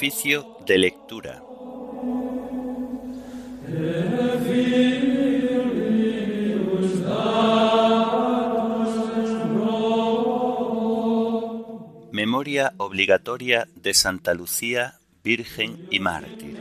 Oficio de lectura. Memoria obligatoria de Santa Lucía, Virgen y Mártir.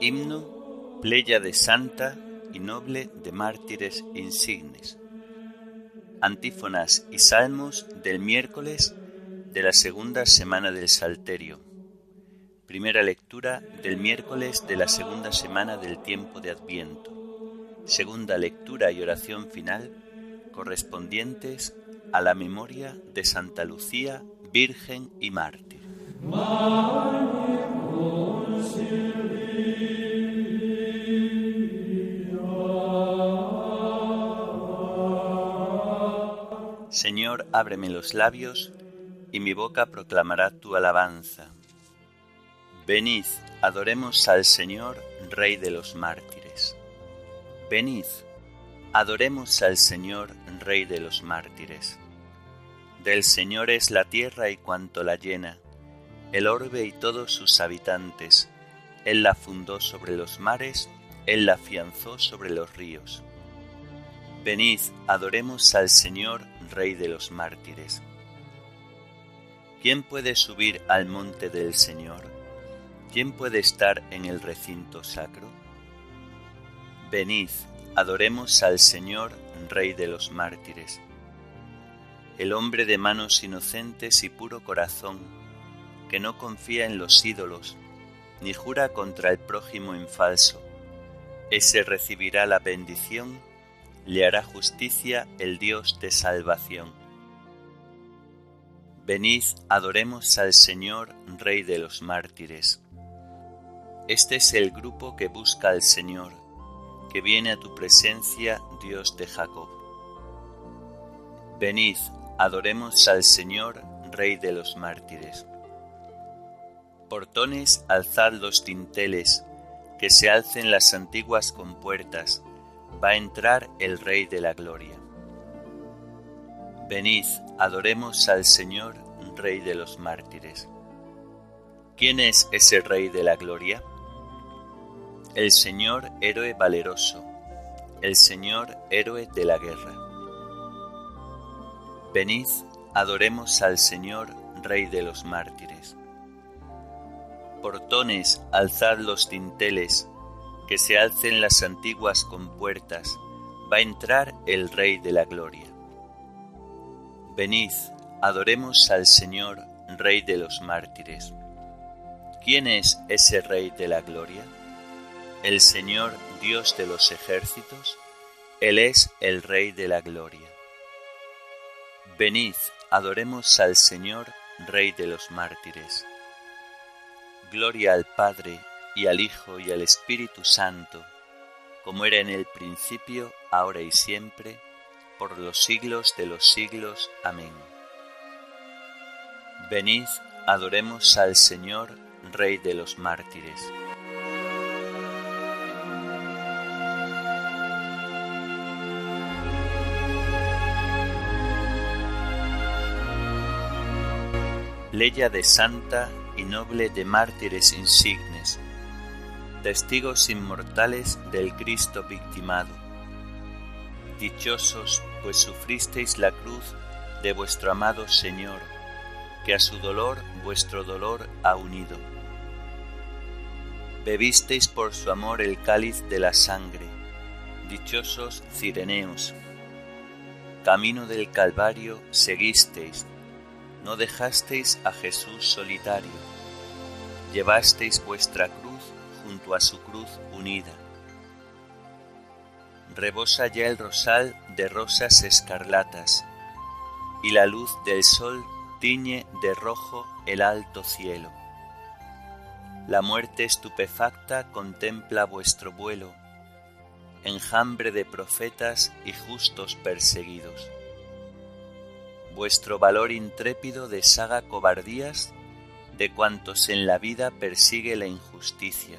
Himno, pleya de santa y noble de mártires insignes. Antífonas y salmos del miércoles de la segunda semana del Salterio. Primera lectura del miércoles de la segunda semana del tiempo de Adviento. Segunda lectura y oración final correspondientes a la memoria de Santa Lucía, Virgen y Mártir. Señor, ábreme los labios, y mi boca proclamará tu alabanza. Venid, adoremos al Señor, Rey de los mártires. Venid, adoremos al Señor, Rey de los mártires. Del Señor es la tierra y cuanto la llena, el orbe y todos sus habitantes. Él la fundó sobre los mares, Él la afianzó sobre los ríos. Venid, adoremos al Señor, Rey de los mártires. ¿Quién puede subir al monte del Señor? ¿Quién puede estar en el recinto sacro? Venid, adoremos al Señor, Rey de los mártires. El hombre de manos inocentes y puro corazón, que no confía en los ídolos, ni jura contra el prójimo en falso, ese recibirá la bendición le hará justicia el Dios de salvación. Venid, adoremos al Señor, Rey de los mártires. Este es el grupo que busca al Señor, que viene a tu presencia, Dios de Jacob. Venid, adoremos al Señor, Rey de los mártires. Portones, alzad los tinteles, que se alcen las antiguas compuertas, va a entrar el Rey de la Gloria. Venid, adoremos al Señor, Rey de los mártires. ¿Quién es ese Rey de la Gloria? El Señor héroe valeroso, el Señor héroe de la guerra. Venid, adoremos al Señor, Rey de los mártires. Portones, alzad los dinteles, que se alcen las antiguas compuertas, va a entrar el Rey de la Gloria. Venid, adoremos al Señor, Rey de los mártires. ¿Quién es ese Rey de la Gloria? El Señor, Dios de los ejércitos, Él es el Rey de la Gloria. Venid, adoremos al Señor, Rey de los mártires. Gloria al Padre, y al Hijo y al Espíritu Santo, como era en el principio, ahora y siempre, por los siglos de los siglos. Amén. Venid, adoremos al Señor, Rey de los mártires. Leya de santa y noble de mártires insignes, testigos inmortales del Cristo victimado. Dichosos, pues sufristeis la cruz de vuestro amado Señor, que a su dolor vuestro dolor ha unido. Bebisteis por su amor el cáliz de la sangre, dichosos cireneos. Camino del Calvario seguisteis, no dejasteis a Jesús solitario, llevasteis vuestra cruz junto a su cruz unida. Rebosa ya el rosal de rosas escarlatas, y la luz del sol tiñe de rojo el alto cielo. La muerte estupefacta contempla vuestro vuelo, enjambre de profetas y justos perseguidos. Vuestro valor intrépido deshaga cobardías de cuantos en la vida persigue la injusticia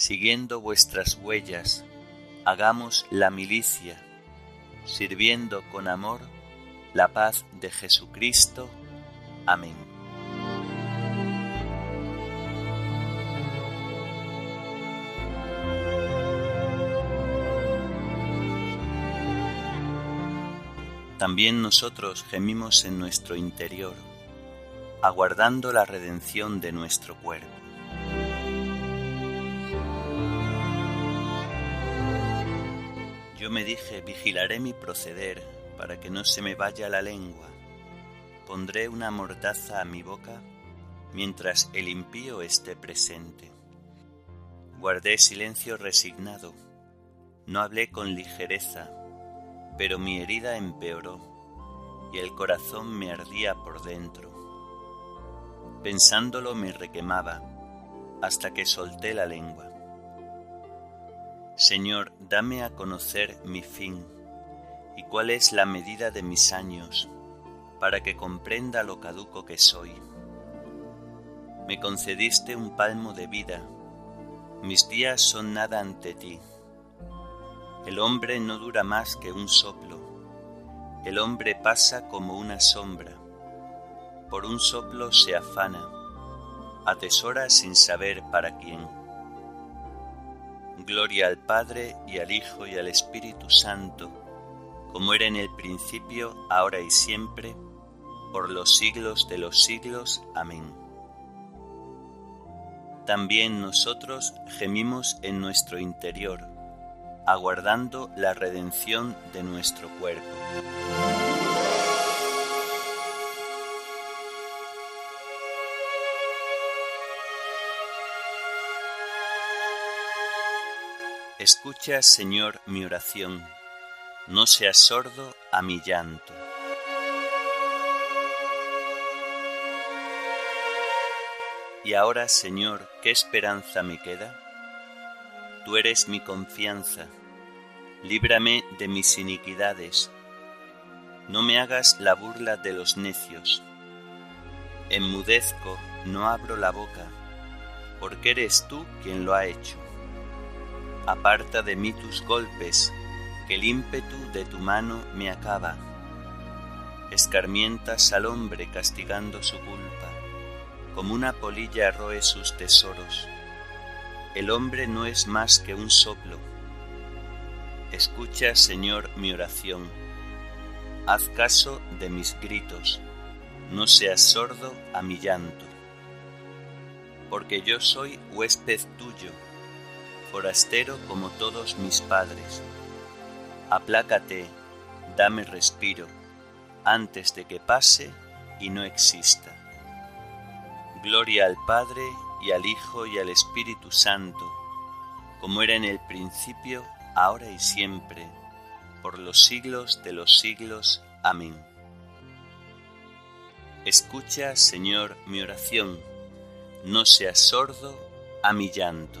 siguiendo vuestras huellas, hagamos la milicia, sirviendo con amor la paz de Jesucristo. Amén. También nosotros gemimos en nuestro interior, aguardando la redención de nuestro cuerpo. Me dije, vigilaré mi proceder para que no se me vaya la lengua. Pondré una mordaza a mi boca mientras el impío esté presente. Guardé silencio resignado, no hablé con ligereza pero mi herida empeoró y el corazón me ardía por dentro. Pensándolo me requemaba hasta que solté la lengua. Señor, dame a conocer mi fin y cuál es la medida de mis años, para que comprenda lo caduco que soy. Me concediste un palmo de vida, mis días son nada ante ti el hombre no dura más que un soplo. El hombre pasa como una sombra. Por un soplo se afana. Atesora sin saber para quién. Gloria al Padre y al Hijo y al Espíritu Santo, como era en el principio, ahora y siempre, por los siglos de los siglos. Amén. También nosotros gemimos en nuestro interior aguardando la redención de nuestro cuerpo. Escucha, Señor, mi oración, no seas sordo a mi llanto. Y ahora, Señor, ¿qué esperanza me queda? Tú eres mi confianza líbrame de mis iniquidades. No me hagas la burla de los necios. Enmudezco, no abro la boca, porque eres tú quien lo ha hecho. Aparta de mí tus golpes, que el ímpetu de tu mano me acaba. Escarmientas al hombre castigando su culpa, como una polilla roe sus tesoros. El hombre no es más que un soplo, Escucha, Señor, mi oración. Haz caso de mis gritos. No seas sordo a mi llanto. Porque yo soy huésped tuyo, forastero como todos mis padres. Aplácate, dame respiro, antes de que pase y no exista. Gloria al Padre y al Hijo y al Espíritu Santo, como era en el principio, ahora y siempre, por los siglos de los siglos. Amén. Escucha, Señor, mi oración, no seas sordo a mi llanto.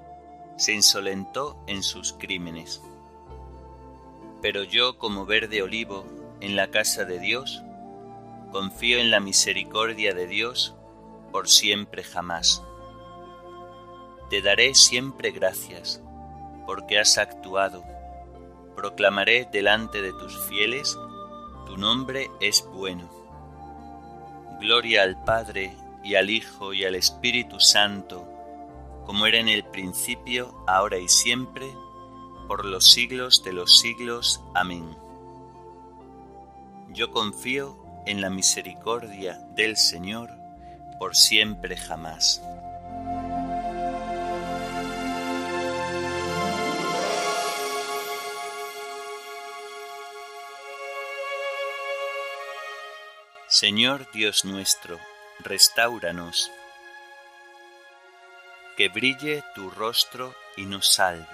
se insolentó en sus crímenes. Pero yo, como verde olivo, en la casa de Dios, confío en la misericordia de Dios por siempre jamás. Te daré siempre gracias, porque has actuado. Proclamaré delante de tus fieles, tu nombre es bueno. Gloria al Padre y al Hijo y al Espíritu Santo, como era en el principio, ahora y siempre, por los siglos de los siglos. Amén. Yo confío en la misericordia del Señor por siempre jamás. Señor Dios nuestro, restauranos. Que brille tu rostro y nos salve.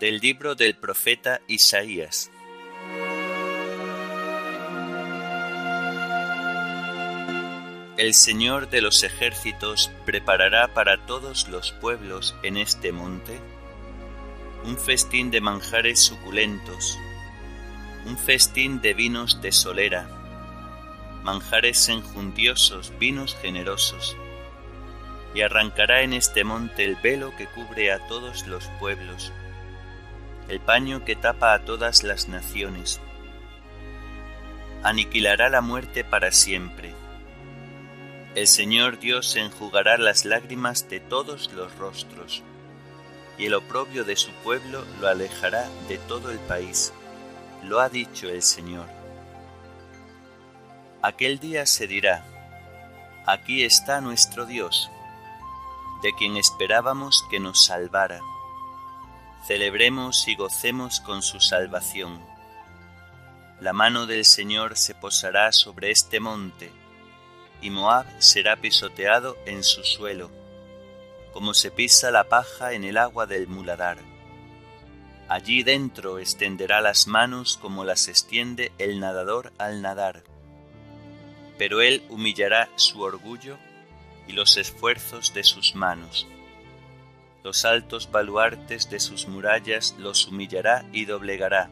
Del libro del profeta Isaías. El Señor de los ejércitos preparará para todos los pueblos en este monte un festín de manjares suculentos, un festín de vinos de solera, manjares enjundiosos, vinos generosos, y arrancará en este monte el velo que cubre a todos los pueblos, el paño que tapa a todas las naciones. Aniquilará la muerte para siempre el Señor Dios enjugará las lágrimas de todos los rostros, y el oprobio de su pueblo lo alejará de todo el país. Lo ha dicho el Señor. Aquel día se dirá, aquí está nuestro Dios, de quien esperábamos que nos salvara. Celebremos y gocemos con su salvación. La mano del Señor se posará sobre este monte, y Moab será pisoteado en su suelo, como se pisa la paja en el agua del muladar. Allí dentro extenderá las manos como las extiende el nadador al nadar. Pero él humillará su orgullo y los esfuerzos de sus manos. Los altos baluartes de sus murallas los humillará y doblegará,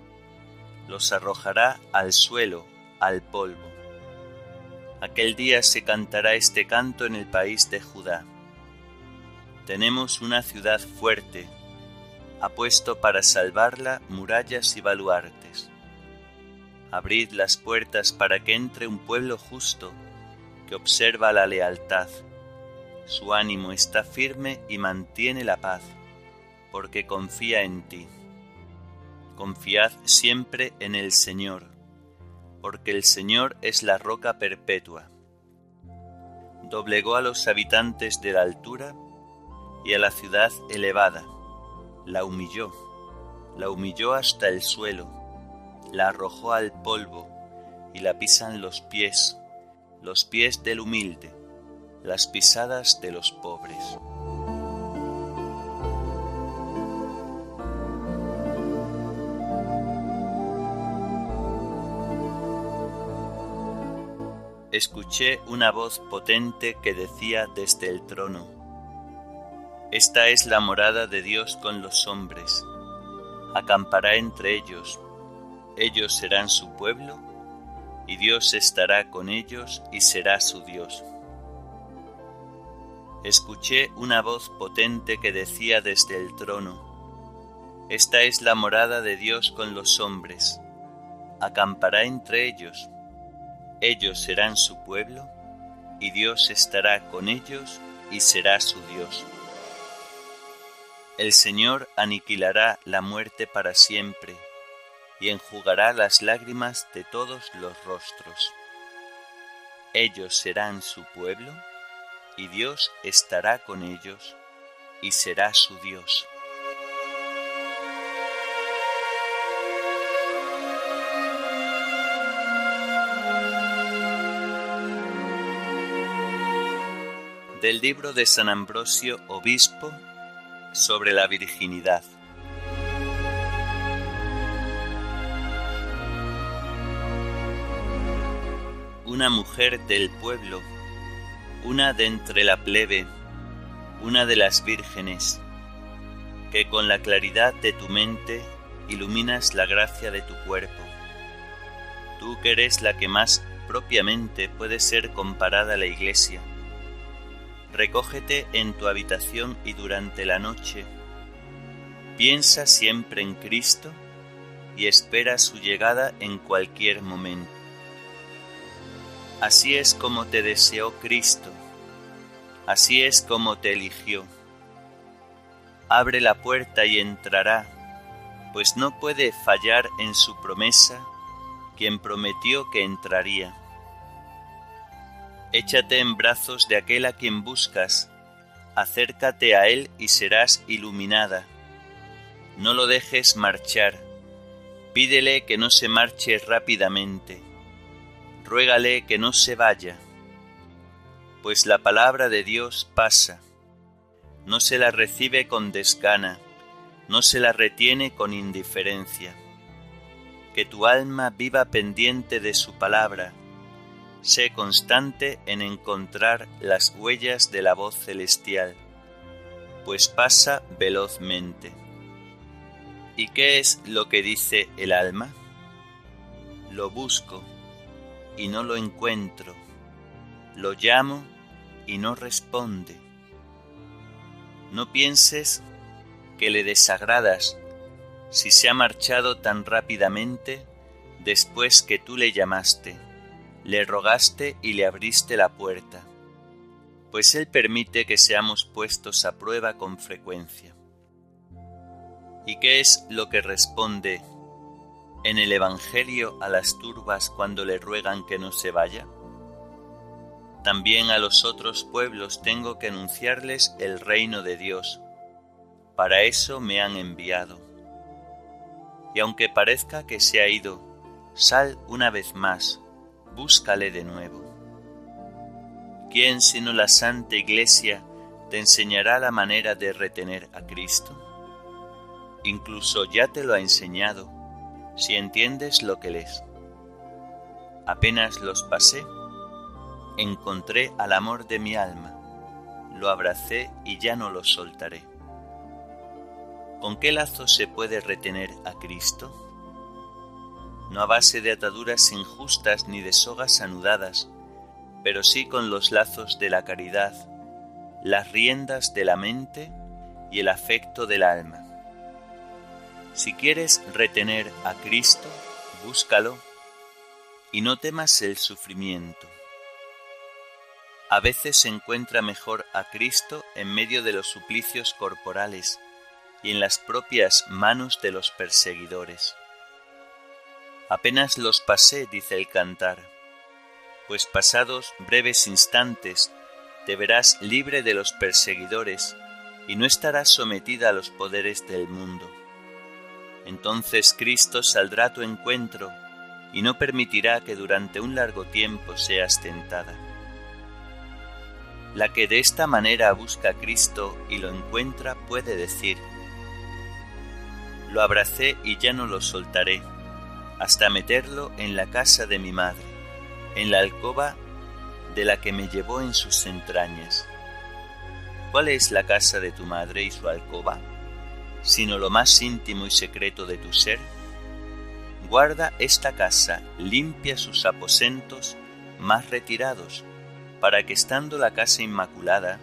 los arrojará al suelo, al polvo Aquel día se cantará este canto en el país de Judá. Tenemos una ciudad fuerte, ha puesto para salvarla murallas y baluartes. Abrid las puertas para que entre un pueblo justo que observa la lealtad. Su ánimo está firme y mantiene la paz, porque confía en ti. Confiad siempre en el Señor porque el Señor es la roca perpetua. Doblegó a los habitantes de la altura y a la ciudad elevada, la humilló, la humilló hasta el suelo, la arrojó al polvo y la pisan los pies, los pies del humilde, las pisadas de los pobres. escuché una voz potente que decía desde el trono, Esta es la morada de Dios con los hombres, acampará entre ellos, ellos serán su pueblo, y Dios estará con ellos y será su Dios. Escuché una voz potente que decía desde el trono, Esta es la morada de Dios con los hombres, acampará entre ellos, ellos serán su pueblo, y Dios estará con ellos y será su Dios. El Señor aniquilará la muerte para siempre, y enjugará las lágrimas de todos los rostros. Ellos serán su pueblo, y Dios estará con ellos, y será su Dios. del libro de San Ambrosio Obispo sobre la virginidad. Una mujer del pueblo, una de entre la plebe, una de las vírgenes, que con la claridad de tu mente iluminas la gracia de tu cuerpo. Tú que eres la que más propiamente puede ser comparada a la Iglesia recógete en tu habitación y durante la noche, Piensa siempre en Cristo y espera su llegada en cualquier momento. Así es como te deseó Cristo, así es como te eligió. Abre la puerta y entrará, pues no puede fallar en su promesa quien prometió que entraría. Échate en brazos de aquel a quien buscas, acércate a él y serás iluminada. No lo dejes marchar, pídele que no se marche rápidamente, ruégale que no se vaya, pues la palabra de Dios pasa, no se la recibe con desgana, no se la retiene con indiferencia que tu alma viva pendiente de su palabra. Sé constante en encontrar las huellas de la voz celestial, pues pasa velozmente. ¿Y qué es lo que dice el alma? Lo busco y no lo encuentro, lo llamo y no responde. No pienses que le desagradas si se ha marchado tan rápidamente después que tú le llamaste, le rogaste y le abriste la puerta, pues Él permite que seamos puestos a prueba con frecuencia. ¿Y qué es lo que responde en el Evangelio a las turbas cuando le ruegan que no se vaya? También a los otros pueblos tengo que anunciarles el reino de Dios. Para eso me han enviado y aunque parezca que se ha ido, sal una vez más, búscale de nuevo. ¿Quién sino la Santa Iglesia te enseñará la manera de retener a Cristo? Incluso ya te lo ha enseñado, si entiendes lo que lees. Apenas los pasé, encontré al amor de mi alma, lo abracé y ya no lo soltaré. ¿Con qué lazo se puede retener a Cristo? No a base de ataduras injustas ni de sogas anudadas, pero sí con los lazos de la caridad, las riendas de la mente y el afecto del alma. Si quieres retener a Cristo, búscalo y no temas el sufrimiento. A veces se encuentra mejor a Cristo en medio de los suplicios corporales, y en las propias manos de los perseguidores. Apenas los pasé, dice el cantar, pues pasados breves instantes te verás libre de los perseguidores y no estarás sometida a los poderes del mundo. Entonces Cristo saldrá a tu encuentro y no permitirá que durante un largo tiempo seas tentada. La que de esta manera busca a Cristo y lo encuentra puede decir, lo abracé y ya no lo soltaré, hasta meterlo en la casa de mi madre, en la alcoba de la que me llevó en sus entrañas. ¿Cuál es la casa de tu madre y su alcoba? Sino lo más íntimo y secreto de tu ser. Guarda esta casa, limpia sus aposentos más retirados, para que estando la casa inmaculada,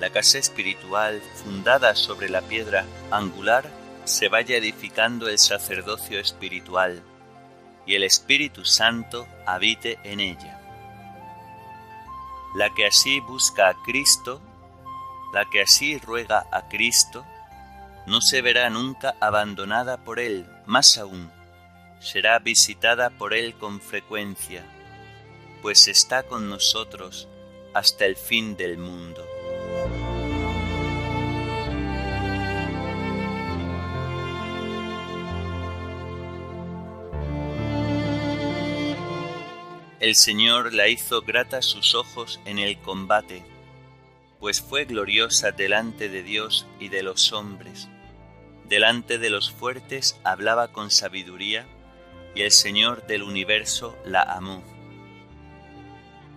la casa espiritual fundada sobre la piedra angular, se vaya edificando el sacerdocio espiritual y el Espíritu Santo habite en ella. La que así busca a Cristo, la que así ruega a Cristo, no se verá nunca abandonada por Él, más aún, será visitada por Él con frecuencia, pues está con nosotros hasta el fin del mundo. El Señor la hizo grata sus ojos en el combate, pues fue gloriosa delante de Dios y de los hombres. Delante de los fuertes hablaba con sabiduría, y el Señor del universo la amó.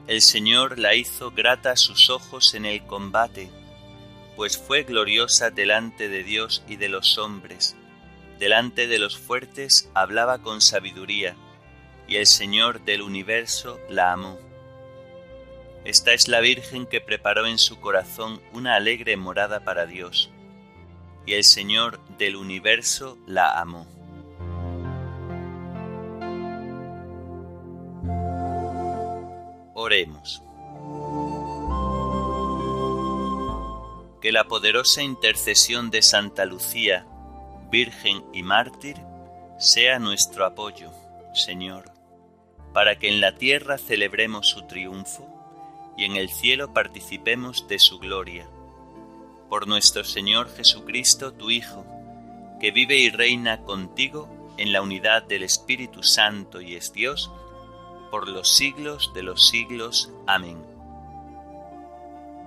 El Señor la hizo grata sus ojos en el combate, pues fue gloriosa delante de Dios y de los hombres. Delante de los fuertes hablaba con sabiduría, y el Señor del universo la amó. Esta es la Virgen que preparó en su corazón una alegre morada para Dios. y el Señor del universo la amó. Oremos. Que la poderosa intercesión de Santa Lucía, Virgen y Mártir, sea nuestro apoyo, Señor, para que en la tierra celebremos su triunfo y en el cielo participemos de su gloria. Por nuestro Señor Jesucristo, tu Hijo, que vive y reina contigo en la unidad del Espíritu Santo y es Dios, por los siglos de los siglos. Amén.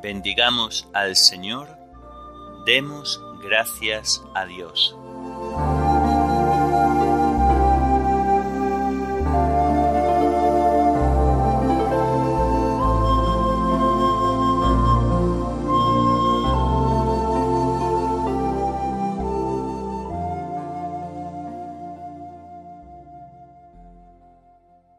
Bendigamos al Señor, demos gracias a Dios.